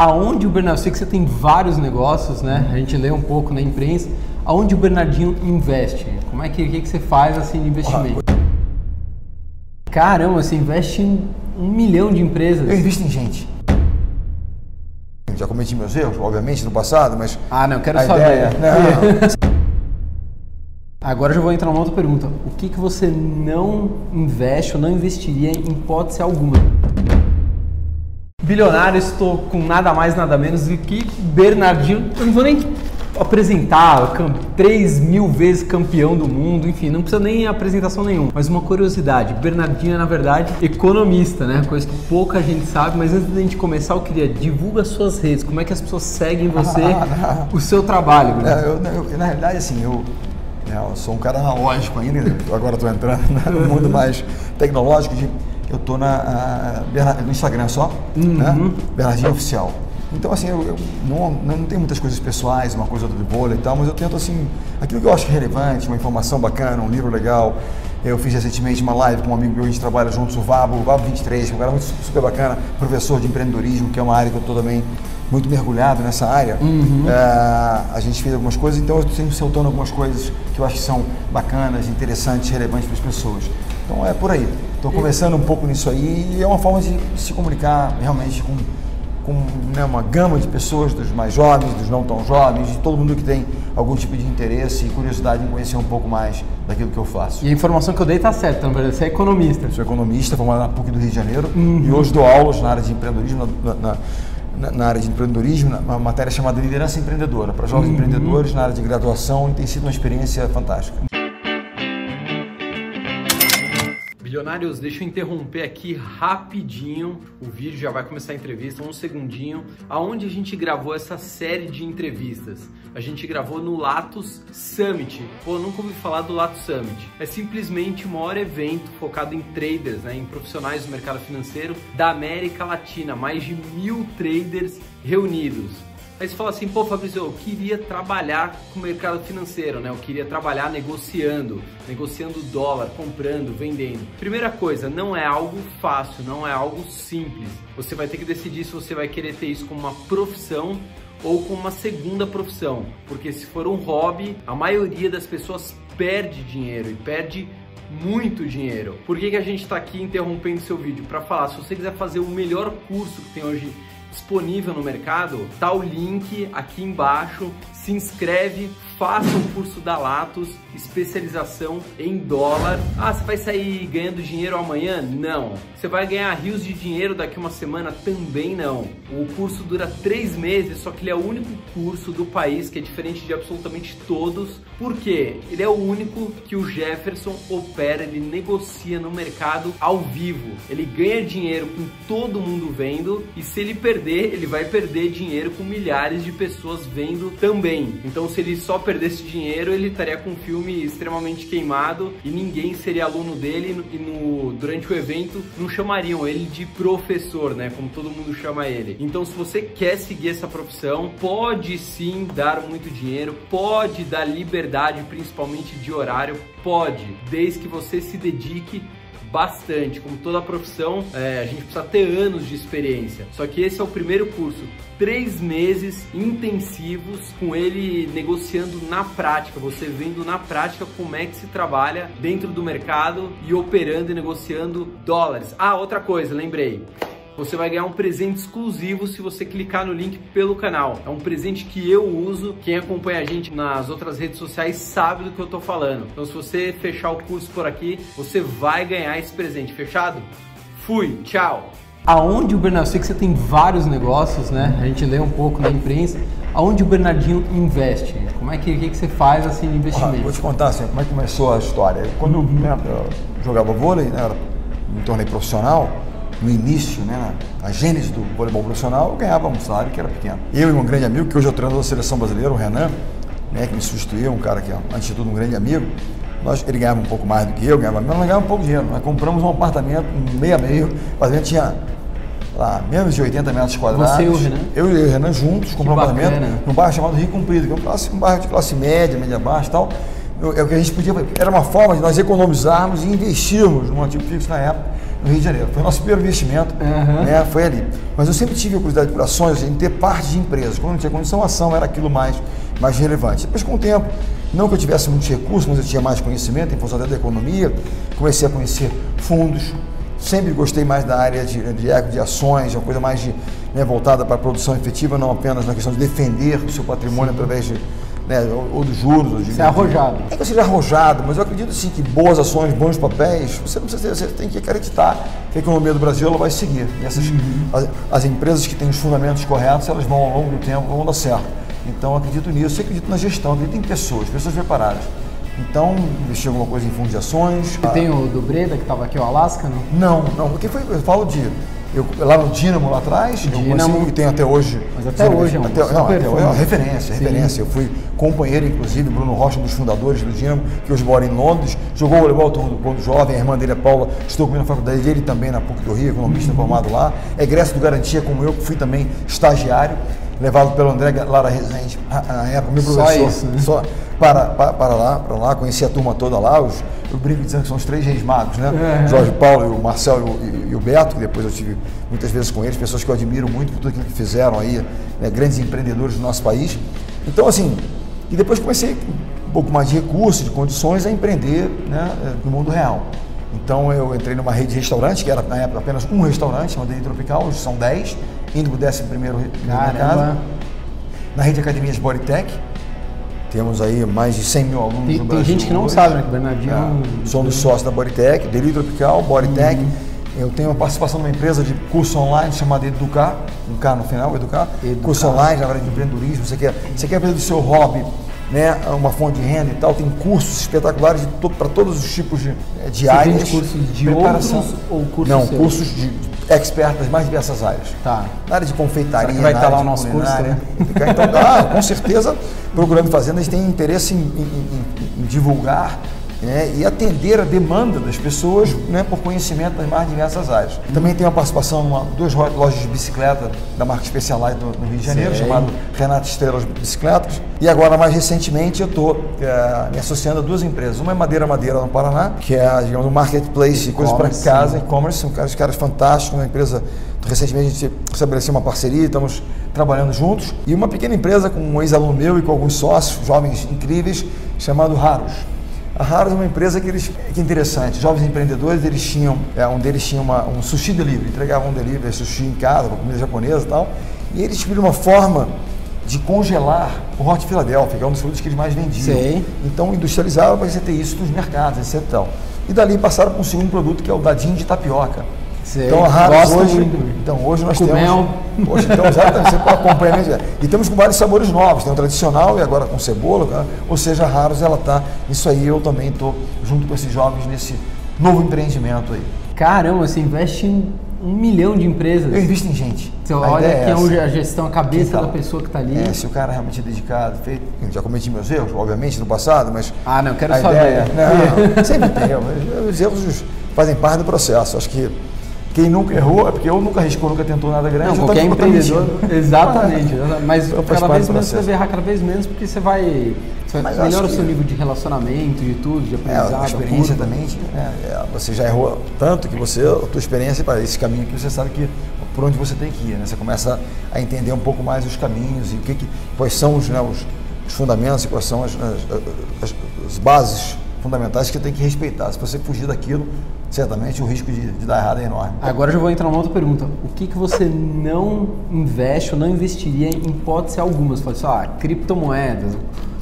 Aonde o Bernardo, eu sei que você tem vários negócios, né? A gente lê um pouco na imprensa. Aonde o Bernardinho investe? Como é que, que, que você faz assim de investimento? Caramba, você investe em um milhão de empresas. Eu invisto em gente. Já cometi meus erros, obviamente, no passado, mas. Ah, não, quero saber. Ideia... Não. Agora eu já vou entrar numa outra pergunta. O que, que você não investe ou não investiria em hipótese alguma? Bilionário, estou com nada mais, nada menos do que Bernardinho. Eu não vou nem apresentar, 3 mil vezes campeão do mundo, enfim, não precisa nem apresentação nenhuma. Mas uma curiosidade, Bernardinho é na verdade economista, né? Coisa que pouca gente sabe, mas antes da gente começar eu queria, divulga suas redes, como é que as pessoas seguem você, o seu trabalho. É, eu, eu, na realidade, assim, eu, né, eu sou um cara analógico ainda, agora estou entrando no mundo mais tecnológico de eu tô na, no Instagram só, né? uhum. né? Bernardinho Oficial. Então, assim, eu, eu não, não tenho muitas coisas pessoais, uma coisa do bolha e tal, mas eu tento, assim, aquilo que eu acho relevante, uma informação bacana, um livro legal. Eu fiz recentemente uma live com um amigo meu, a gente trabalha juntos, o Vabo, o Vabo 23, um cara muito super bacana, professor de empreendedorismo, que é uma área que eu estou também muito mergulhado nessa área. Uhum. É, a gente fez algumas coisas, então eu estou sempre soltando algumas coisas que eu acho que são bacanas, interessantes, relevantes para as pessoas. Então é por aí. Estou começando um pouco nisso aí e é uma forma de se comunicar realmente com, com né, uma gama de pessoas, dos mais jovens, dos não tão jovens, de todo mundo que tem algum tipo de interesse e curiosidade em conhecer um pouco mais daquilo que eu faço. E a informação que eu dei está certa, na verdade, você é economista. Eu sou economista, formado na PUC do Rio de Janeiro uhum. e hoje dou aulas na área de empreendedorismo, na, na, na área de empreendedorismo, uma matéria chamada Liderança Empreendedora, para jovens uhum. empreendedores na área de graduação e tem sido uma experiência fantástica. Bilionários, deixa eu interromper aqui rapidinho. O vídeo já vai começar a entrevista, um segundinho. Aonde a gente gravou essa série de entrevistas? A gente gravou no Latos Summit. Pô, nunca ouvi falar do Latos Summit. É simplesmente o maior evento focado em traders, né, em profissionais do mercado financeiro da América Latina. Mais de mil traders reunidos. Aí você fala assim, pô Fabrício, eu queria trabalhar com o mercado financeiro, né? Eu queria trabalhar negociando, negociando dólar, comprando, vendendo. Primeira coisa, não é algo fácil, não é algo simples. Você vai ter que decidir se você vai querer ter isso como uma profissão ou como uma segunda profissão. Porque se for um hobby, a maioria das pessoas perde dinheiro e perde muito dinheiro. Por que, que a gente está aqui interrompendo seu vídeo? Para falar, se você quiser fazer o melhor curso que tem hoje disponível no mercado, tá o link aqui embaixo. Se inscreve, faça o curso da Latos, especialização em dólar. Ah, você vai sair ganhando dinheiro amanhã? Não. Você vai ganhar rios de dinheiro daqui uma semana? Também não. O curso dura três meses, só que ele é o único curso do país que é diferente de absolutamente todos. Por quê? Ele é o único que o Jefferson opera, ele negocia no mercado ao vivo. Ele ganha dinheiro com todo mundo vendo e se ele perder, ele vai perder dinheiro com milhares de pessoas vendo também. Então, se ele só perdesse dinheiro, ele estaria com um filme extremamente queimado e ninguém seria aluno dele e no, durante o evento não chamariam ele de professor, né? Como todo mundo chama ele. Então, se você quer seguir essa profissão, pode sim dar muito dinheiro, pode dar liberdade, principalmente de horário, pode, desde que você se dedique bastante. Como toda profissão, é, a gente precisa ter anos de experiência. Só que esse é o primeiro curso. Três meses intensivos com ele negociando na prática, você vendo na prática como é que se trabalha dentro do mercado e operando e negociando dólares. Ah, outra coisa, lembrei você vai ganhar um presente exclusivo se você clicar no link pelo canal. É um presente que eu uso. Quem acompanha a gente nas outras redes sociais sabe do que eu tô falando. Então, se você fechar o curso por aqui, você vai ganhar esse presente. Fechado? Fui, tchau! Aonde o Bernardo, eu sei que você tem vários negócios, né? A gente lê um pouco na imprensa. Aonde o Bernardinho investe? Como é que, que, que você faz assim de investimento? Ah, vou te contar assim, como é que começou a história. Quando eu, né, eu jogava vôlei, né, me tornei profissional, no início, né, na, gênese do voleibol profissional, eu ganhava um salário que era pequeno. Eu e um grande amigo, que hoje é o treinador da seleção brasileira, o Renan, né, que me substituiu, um cara que é, antes de tudo, um grande amigo, nós, ele ganhava um pouco mais do que eu, ganhava, mas nós ganhávamos um pouco de dinheiro. Nós compramos um apartamento, meio a meio, a gente tinha lá, menos de 80 metros quadrados. Você e o Renan? Eu e o Renan juntos, compramos um apartamento num bairro chamado Rio Comprido, que é um, um bairro de classe média, média baixa e tal. É o que a gente podia, era uma forma de nós economizarmos e investirmos num ativo fixo na época no Rio de Janeiro. Foi o nosso primeiro investimento, Uhum. né? Foi ali. Mas eu sempre tive a curiosidade por ações, em ter parte de empresas. Quando não tinha condição, a ação era aquilo mais, mais relevante. Depois, com o tempo, não que eu tivesse muitos recursos, mas eu tinha mais conhecimento em função da economia, comecei a conhecer fundos. Sempre gostei mais da área de, de eco, de ações, uma coisa mais de, né, voltada para a produção efetiva, não apenas na questão de defender o seu patrimônio através de, né, ou, dos juros. Ou de, Você é arrojado. É que eu seja arrojado, mas eu acredito sim que boas ações, bons papéis, você não precisa você tem que acreditar que a economia do Brasil ela vai seguir. E essas, as, as empresas que têm os fundamentos corretos, elas vão ao longo do tempo, vão dar certo. Então eu acredito nisso, eu acredito na gestão, acredito em pessoas, pessoas preparadas. Então, investi alguma coisa em fundos de ações. E tem o do Breda, que estava aqui, o Alasca, não? Não, não, porque foi, eu falo de. Eu, lá no Dínamo lá atrás, eu Dínamo. conheci, e tem até hoje. Mas até hoje é um até, não, até hoje é uma referência, Sim. referência. Eu fui companheiro, inclusive, Bruno Rocha, um dos fundadores do Dínamo, que hoje mora em Londres, jogou voleibol todo quando jovem, a irmã dele é Paula, estou comigo na faculdade dele também na PUC do Rio, economista formado lá, é egresso do Garantia como eu, que fui também estagiário, levado pelo André Lara Rezende, na na época, meu Só professor. isso, né? Só para, para, para lá, para lá, conheci a turma toda lá, os, eu brinco dizendo que são os três reis magos, né? É. Jorge Paulo, o Marcel e o, e- o Beto, que depois eu tive muitas vezes com eles, pessoas que eu admiro muito por tudo aquilo que fizeram aí, né, grandes empreendedores do nosso país. Então, assim, e depois comecei com um pouco mais de recursos, de condições a empreender né, eh, no mundo real. Então eu entrei numa rede de restaurante, que era na época apenas um restaurante, chamado Rede Tropical, hoje são 10, indo para o 11 primeiro mercado. Caramba. Na rede de academias Bodytech, temos aí mais de 100 mil alunos Tem, no tem Brasil gente que não hoje. sabe, né? Que Bernardinho. É, sou um dos sócios da Bodytech, Delírio Tropical, Bodytech. Uhum. Eu tenho uma participação numa empresa de curso online chamada Educar, um K no final, Educar. Educar. Curso online, na área de empreendedorismo. Você quer, você quer fazer do seu hobby né, uma fonte de renda e tal. Tem cursos espetaculares to, para todos os tipos de, eh, de áreas. cursos de Preparação. outros ou cursos Não, seus? cursos de, de expert das mais diversas áreas. Tá. Na área de confeitaria, Será que vai na estar lá o nosso curso culinária. Então, ah, com certeza, procurando fazendas tem interesse em, em- em- em divulgar né, e atender a demanda das pessoas né, por conhecimento das mais diversas áreas. Também tenho uma participação em duas lojas de bicicleta da marca Specialized no, no Rio de Janeiro, Sei. chamado Renato Estrelas Bicicletas. E agora, mais recentemente, eu estou me associando a duas empresas. Uma é Madeira Madeira no Paraná, que é, digamos, um marketplace de coisas para casa, e-commerce, são caras, caras fantásticos, uma empresa, recentemente a gente estabeleceu uma parceria, estamos trabalhando juntos. E uma pequena empresa com um ex-aluno meu e com alguns sócios, jovens incríveis, chamado Raros. A Raros é uma empresa que eles, que interessante, jovens empreendedores, eles tinham, é, um deles tinha uma, um sushi delivery, entregavam um delivery, sushi em casa, com comida japonesa e tal, e eles descobriram uma forma de congelar o Hot Philadelphia, que é um dos produtos que eles mais vendiam. Sei. Então industrializaram para você ter isso nos mercados, etc. e. E dali passaram para um segundo produto que é o dadinho de tapioca. Sei. Então a Raros hoje, muito. então hoje nós Com temos, mel. hoje então exatamente, você acompanhar mesmo. E temos com vários sabores novos, tem o tradicional e agora com cebola, cara. ou seja, a Raros ela tá, isso aí eu também estou junto com esses jovens nesse novo empreendimento aí. Caramba, você investe em um milhão de empresas. Eu invisto em gente. Você A olha é quem é essa. a gestão, a cabeça Então, da pessoa que está ali. É, se o cara é realmente dedicado, feito, eu já cometi meus erros, obviamente, no passado, mas. Ah, não, quero saber. Ideia, não, sempre tem mas os erros fazem parte do processo. Acho que quem nunca errou é porque ou nunca arriscou, nunca tentou nada grande, Não, qualquer tá- empreendedor. Exatamente. Mas Então, cada vez menos você deve errar cada vez menos porque você vai. Você vai melhora o seu nível de relacionamento, de tudo, de É, aprendizado. a experiência curva. também, né, é, você já errou tanto que você, a tua experiência para esse caminho que você sabe que por onde você tem que ir, né? Você começa a entender um pouco mais os caminhos e o que, que quais são os, né, os, os fundamentos e quais são as, as, as- as bases fundamentais que tem que respeitar. Se você fugir daquilo, certamente o risco de, de dar errado é enorme. Agora eu já vou entrar numa outra pergunta. O que, que você não investe ou não investiria em hipótese alguma? Você fala assim, ah, criptomoedas,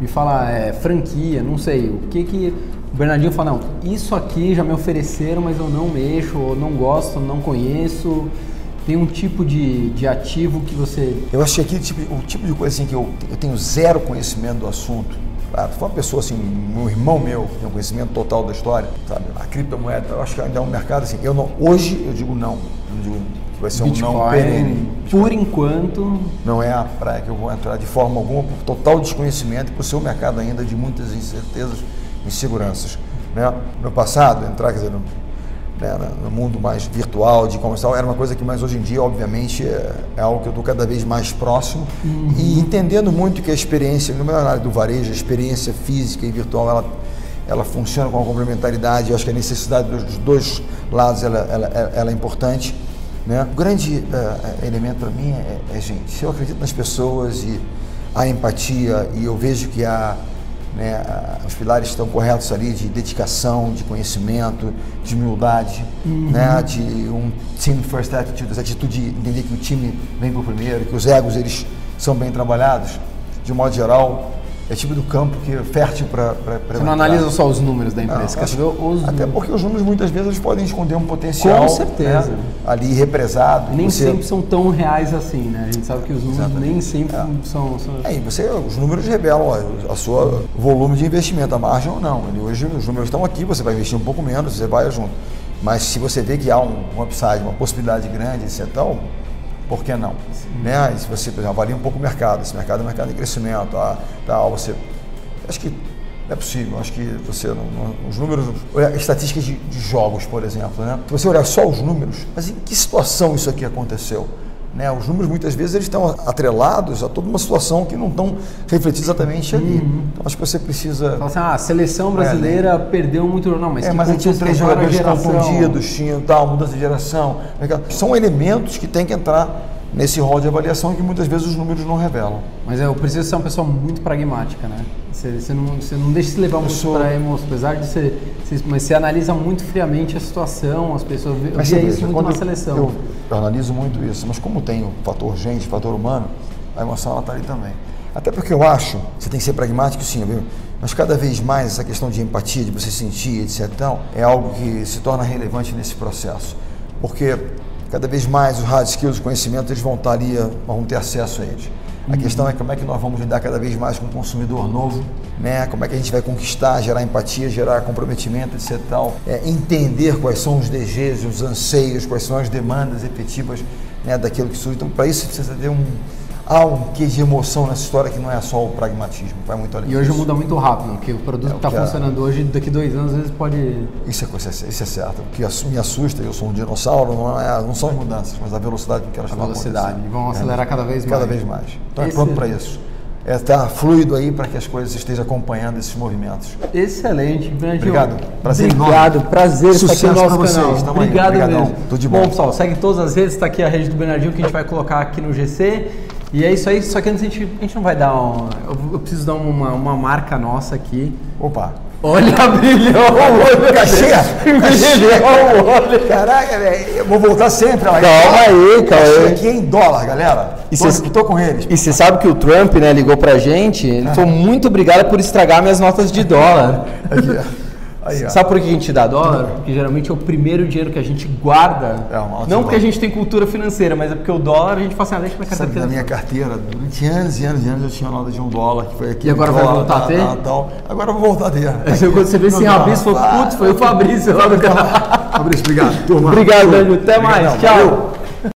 me fala é, franquia, não sei. O que que o Bernardinho fala, não, isso aqui já me ofereceram, mas eu não mexo, ou não gosto, não conheço. Tem um tipo de, de ativo que você... Eu acho que aquele tipo, o tipo de coisa assim que eu, eu tenho zero conhecimento do assunto. Claro, se for uma pessoa assim, um irmão meu, que tem um conhecimento total da história, sabe? A criptomoeda, eu acho que ainda é um mercado assim. Eu não, hoje eu digo não. Eu não digo que vai ser um não perene. Bitcoin, por enquanto, Não é a praia que eu vou entrar de forma alguma, por total desconhecimento, por ser um mercado ainda de muitas incertezas e inseguranças. Né? No passado, entrar quer dizer, né, no- mundo mais virtual, de comercial, era uma coisa que, mais hoje em dia, obviamente, é, é algo que eu estou cada vez mais próximo e entendendo muito que a experiência, no meu área do varejo, a experiência física e virtual, ela, ela funciona com uma complementaridade. Eu acho que a necessidade dos dois lados ela, ela, ela é importante. Né? O grande uh, elemento para mim é, é, gente, se eu acredito nas pessoas e há empatia e eu vejo que há né, os pilares estão corretos ali de dedicação, de conhecimento, de humildade, uhum. né, de um team first attitude, essa atitude de entender que o time vem por primeiro, que os egos eles são bem trabalhados. De um modo geral, é tipo do campo que é fértil para. Você não analisa só os números da empresa, não, acho, os Até porque os números muitas vezes podem esconder um potencial. Com certeza. Né, ali represado. Nem você... sempre são tão reais assim, né? A gente sabe que os números Exatamente. nem sempre é. são. são... É, e você, os números revelam a, a sua volume de investimento, a margem ou não. E hoje os números estão aqui, você vai investir um pouco menos, você vai junto. Mas se você vê que há um, um upside, uma possibilidade grande, etc., então, por que não? Né? E se você por exemplo, avalia um pouco o mercado, esse mercado é um mercado em crescimento, ah, tal, você. Acho que é possível, acho que você, não, não, os números, estatísticas de, de, jogos, por exemplo, né? Se você olhar só os números, mas em que situação isso aqui aconteceu? Né? Os números muitas vezes eles estão atrelados a toda uma situação que não estão refletidos exatamente ali. Uhum. Então acho que você precisa. Fala assim, ah, a seleção brasileira é, né? perdeu muito. Não, mas, é, mas tinha três jogadores confundidos, tinha tal, mudança de geração. São elementos que tem que entrar nesse rol de avaliação que muitas vezes os números não revelam. Mas é, eu preciso ser uma pessoa muito pragmática, né? Você, você, não, você não deixa se levar muito sou... para emoção, apesar de ser, você, mas você analisa muito friamente a situação, as pessoas mas eu via isso muito na seleção. Eu, eu, analiso muito isso, mas como tem o fator gente, o fator humano, a emoção ela está ali também. Até porque eu acho, você tem que ser pragmático sim, viu? mas cada vez mais essa questão de empatia, de você sentir, etc. Então, é algo que se torna relevante nesse processo. Porque cada vez mais os hard skills, os conhecimentos, eles vão estar ali, vão ter acesso a eles. A questão é como é que nós vamos lidar cada vez mais com o consumidor novo, né? Como é que a gente vai conquistar, gerar empatia, gerar comprometimento, etc. Tal. É, entender quais são os desejos, os anseios, quais são as demandas efetivas né, daquilo que surge. Então, para isso precisa ter um há um que de emoção nessa história que não é só o pragmatismo, vai muito além E hoje disso. muda muito rápido, porque o produto é, que está funcionando é... hoje, daqui dois anos, às vezes pode... Isso é, isso é certo. O que me assusta, eu sou um dinossauro, não, é, não são as mudanças, mas a velocidade com que elas a estão velocidade, vão acelerar cada vez mais. Cada vez mais. Então Esse... é pronto para isso é estar fluido aí para que as coisas estejam acompanhando esses movimentos. Excelente, Obrigado. Prazer Obrigado, enorme. prazer estar aqui no nosso vocês. canal. Tamo Obrigado mesmo. Tudo de bom. Bom, pessoal, segue todas as redes, está aqui a rede do Bernardinho que a gente vai colocar aqui no GC. E é isso aí, só que antes a gente, a gente não vai dar um, eu, eu preciso dar uma, uma marca nossa aqui. Opa! Olha, brilhou o olho. Cachê! Brilhou o olho. Caraca, velho, eu vou voltar sempre. Calma aí, calma aí. aqui é em dólar, galera. E tô, cê, tô com eles. E você sabe que o Trump, né, ligou pra gente. Ele ah. falou, muito obrigado por estragar minhas notas de dólar. Aqui, ó. Aí, Sabe por que a gente dá dólar? Porque geralmente é o primeiro dinheiro que a gente guarda. É um não porque a gente tem cultura financeira, mas é porque o dólar a gente fala assim, ah, deixa minha carteira. Sabe, na minha carteira, durante anos e anos e anos eu tinha nota de um dólar, que foi aqui. E agora vai voltar a ter? Tal, tal. Agora eu vou voltar a ter. Quando você vê esse rabisco, falou, putz, foi o Fabrício lá do canal. Fabrício, obrigado. Turma. Obrigado, Daniel. Até mais. Tchau.